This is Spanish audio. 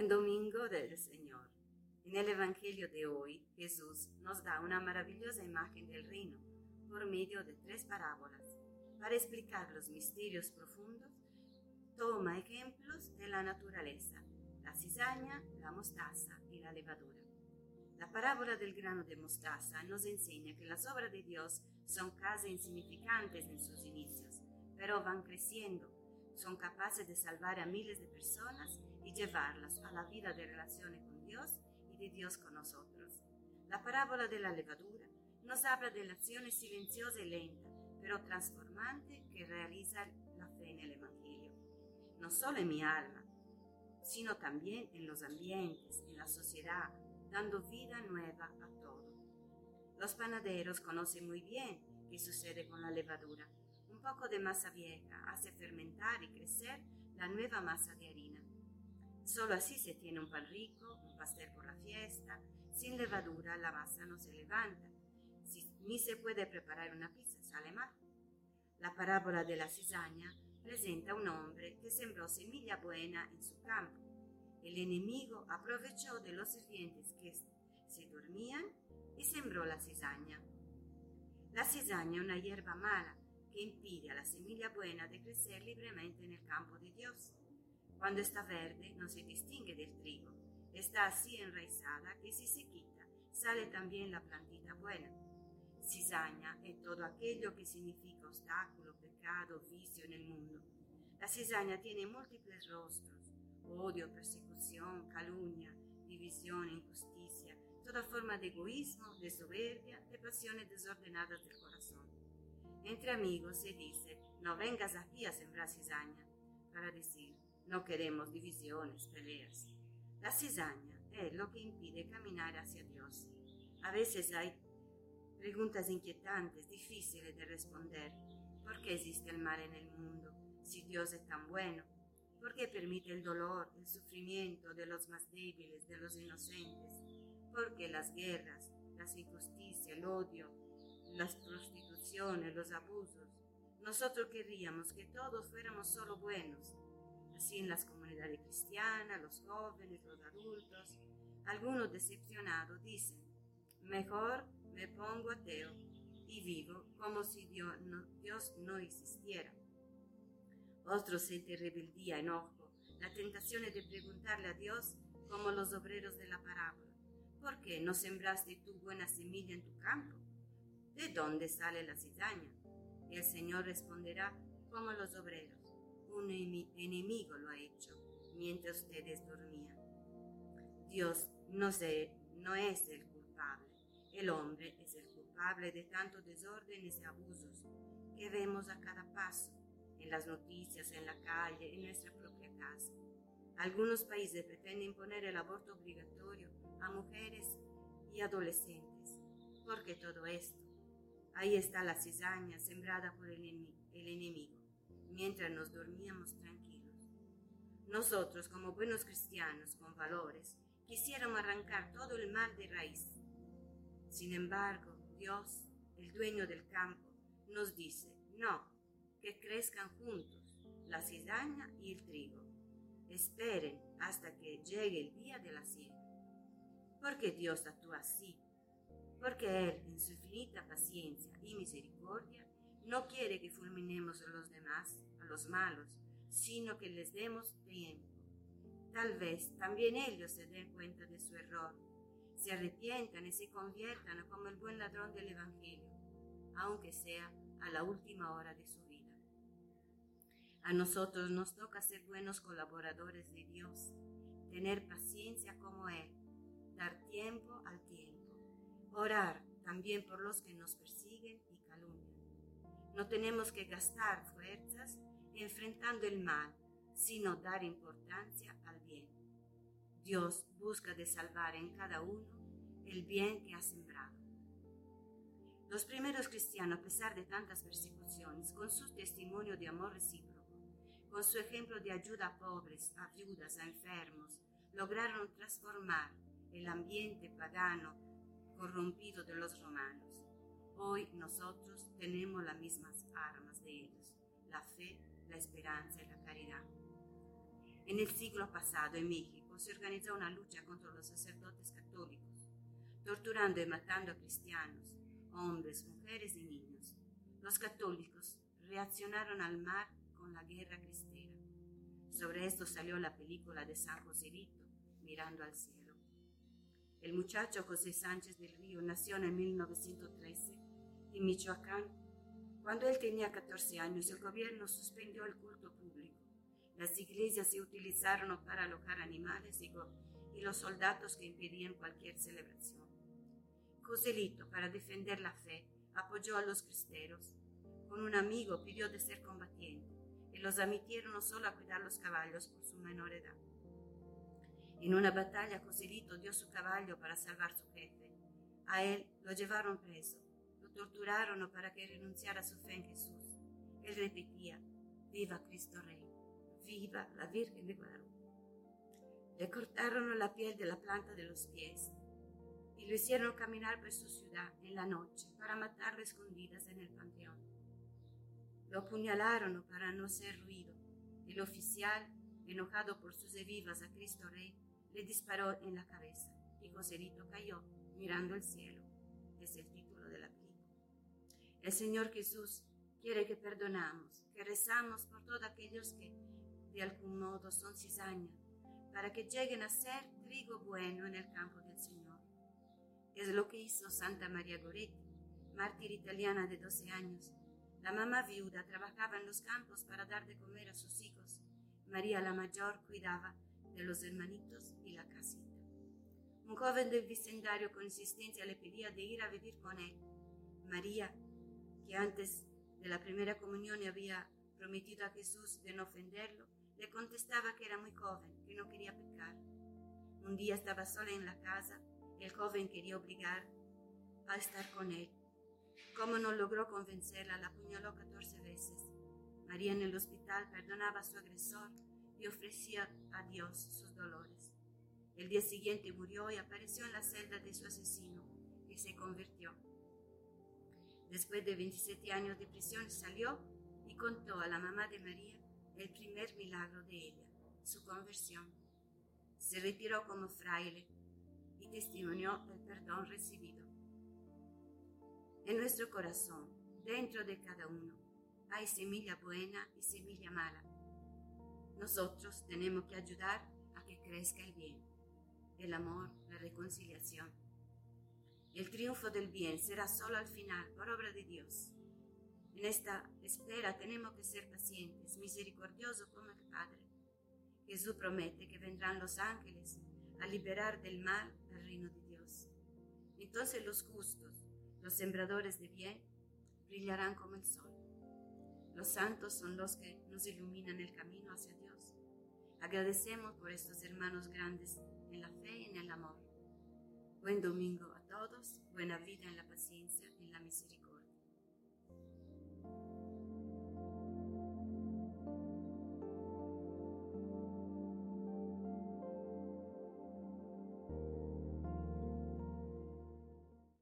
Buen domingo del Señor. En el Evangelio de hoy, Jesús nos da una maravillosa imagen del reino por medio de tres parábolas. Para explicar los misterios profundos, toma ejemplos de la naturaleza, la cizaña, la mostaza y la levadura. La parábola del grano de mostaza nos enseña que las obras de Dios son casi insignificantes en sus inicios, pero van creciendo son capaces de salvar a miles de personas y llevarlas a la vida de relaciones con Dios y de Dios con nosotros. La parábola de la levadura nos habla de la acción silenciosa y lenta, pero transformante que realiza la fe en el Evangelio. No solo en mi alma, sino también en los ambientes, en la sociedad, dando vida nueva a todo. Los panaderos conocen muy bien qué sucede con la levadura un poco de masa vieja hace fermentar y crecer la nueva masa de harina. Solo así se tiene un pan rico, un pastel por la fiesta. Sin levadura la masa no se levanta, ni se puede preparar una pizza, sale mal. La parábola de la cizaña presenta un hombre que sembró semilla buena en su campo. El enemigo aprovechó de los sirvientes que se dormían y sembró la cizaña. La cizaña es una hierba mala que impide a la semilla buena de crecer libremente en el campo de Dios. Cuando está verde no se distingue del trigo, está así enraizada que si se quita sale también la plantita buena. Cizaña es todo aquello que significa obstáculo, pecado, vicio en el mundo. La cizaña tiene múltiples rostros, odio, persecución, calumnia, división, injusticia, toda forma de egoísmo, de soberbia, de pasiones desordenadas del corazón. Entre amigos se dice, no vengas aquí a sembrar cizaña, para decir, no queremos divisiones, peleas. La cizaña es lo que impide caminar hacia Dios. A veces hay preguntas inquietantes, difíciles de responder. ¿Por qué existe el mal en el mundo si Dios es tan bueno? ¿Por qué permite el dolor, el sufrimiento de los más débiles, de los inocentes? ¿Por qué las guerras, las injusticias, el odio, las prostituciones, los abusos. Nosotros querríamos que todos fuéramos solo buenos, así en las comunidades cristianas, los jóvenes, los adultos. Algunos decepcionados dicen, mejor me pongo ateo y vivo como si Dios no, Dios no existiera. Otros sienten rebeldía, enojo, la tentación de preguntarle a Dios como los obreros de la parábola, ¿por qué no sembraste tu buena semilla en tu campo? ¿De dónde sale la cizaña? El Señor responderá como los obreros. Un enemigo lo ha hecho mientras ustedes dormían. Dios no, no es el culpable. El hombre es el culpable de tantos desórdenes y abusos que vemos a cada paso, en las noticias, en la calle, en nuestra propia casa. Algunos países pretenden imponer el aborto obligatorio a mujeres y adolescentes. ¿Por qué todo esto? Ahí está la cizaña sembrada por el, enemigo, mientras nos dormíamos tranquilos. Nosotros, como buenos cristianos con valores, quisiéramos arrancar todo el mal de raíz. Sin embargo, Dios, el dueño del campo, nos dice, no, que crezcan juntos la cizaña y el trigo. Esperen hasta que llegue el día de la siega. Porque Dios actúa así porque Él, en su infinita paciencia y misericordia, no quiere que fulminemos a los demás, a los malos, sino que les demos tiempo. Tal vez también ellos se den cuenta de su error, se arrepientan y se conviertan como el buen ladrón del Evangelio, aunque sea a la última hora de su vida. A nosotros nos toca ser buenos colaboradores de Dios, tener paciencia como Él, dar tiempo al tiempo Orar también por los que nos persiguen y. No tenemos que gastar fuerzas enfrentando el mal, sino dar importancia al bien. Dios busca de salvar en cada uno el bien que ha sembrado. Los primeros cristianos, a pesar de tantas persecuciones, con su testimonio de amor recíproco, con su ejemplo de ayuda a pobres, a viudas, a enfermos, lograron transformar el ambiente pagano corrompido de los romanos. Hoy nosotros tenemos las mismas armas de ellos, la fe, la esperanza y la caridad. En el siglo pasado en México se organizó una lucha contra los sacerdotes católicos, torturando y matando a cristianos, hombres, mujeres y niños. Los católicos reaccionaron al mar con la guerra cristera. Sobre esto salió la película de San Joselito, Mirando al cielo. El muchacho José Sánchez del Río nació en 1913 en Michoacán. Cuando él tenía 14 años, el gobierno suspendió el culto público. Las iglesias se utilizaron para alojar animales y, y los soldados que impedían cualquier celebración. Joselito, para defender la fe, apoyó a los cristeros. Con un amigo pidió de ser combatiente y los admitieron solo a cuidar los caballos por su menor edad. En una batalla, Joselito dio su caballo para salvar su jefe. A él lo llevaron preso, torturaron para que renunciara a su fe en Jesús. Él repetía, viva Cristo Rey, viva la Virgen de Guadalupe. Le cortaron la piel de la planta de los pies y lo hicieron caminar por su ciudad en la noche para matarlo escondidas en el panteón. Lo apuñalaron para no hacer ruido. El oficial, enojado por sus heridas a Cristo Rey, le disparó en la cabeza y Joselito cayó mirando el cielo. Es el título de la. El Señor Jesús quiere que perdonamos, que rezamos por todos aquellos que de algún modo son cizaña, para que lleguen a ser trigo bueno en el campo del Señor. Es lo que hizo Santa María Goretti, mártir italiana de 12 años. La mamá viuda trabajaba en los campos para dar de comer a sus hijos. María la mayor cuidaba de los hermanitos y la casita. Un joven del vecindario con insistencia le pedía de ir a vivir con él. María, que antes de la primera comunión había prometido a Jesús de no ofenderlo, le contestaba que era muy joven, que no quería pecar. Un día estaba sola en la casa, el joven quería obligar a estar con él. Como no logró convencerla, la apuñaló 14 veces. María en el hospital perdonaba a su agresor y ofrecía a Dios sus dolores. El día siguiente murió y apareció en la celda de su asesino, y se convirtió. Después de 27 años de prisión salió y contó a la mamá de María el primer milagro de ella, su conversión. Se retiró como fraile y testimonió el perdón recibido. En nuestro corazón, dentro de cada uno, hay semilla buena y semilla mala nosotros tenemos que ayudar a que crezca el bien, el amor, la reconciliación. El triunfo del bien será solo al final, por obra de Dios. En esta espera tenemos que ser pacientes, misericordiosos como el Padre. Jesús promete que vendrán los ángeles a liberar del mal al reino de Dios. Entonces los justos, los sembradores de bien, brillarán como el sol. Los santos son los que nos iluminan el camino hacia Dios. Agradecemos por estos hermanos grandes en la fe y en el amor. Buen domingo todos, buena vida en la paciencia en la misericordia.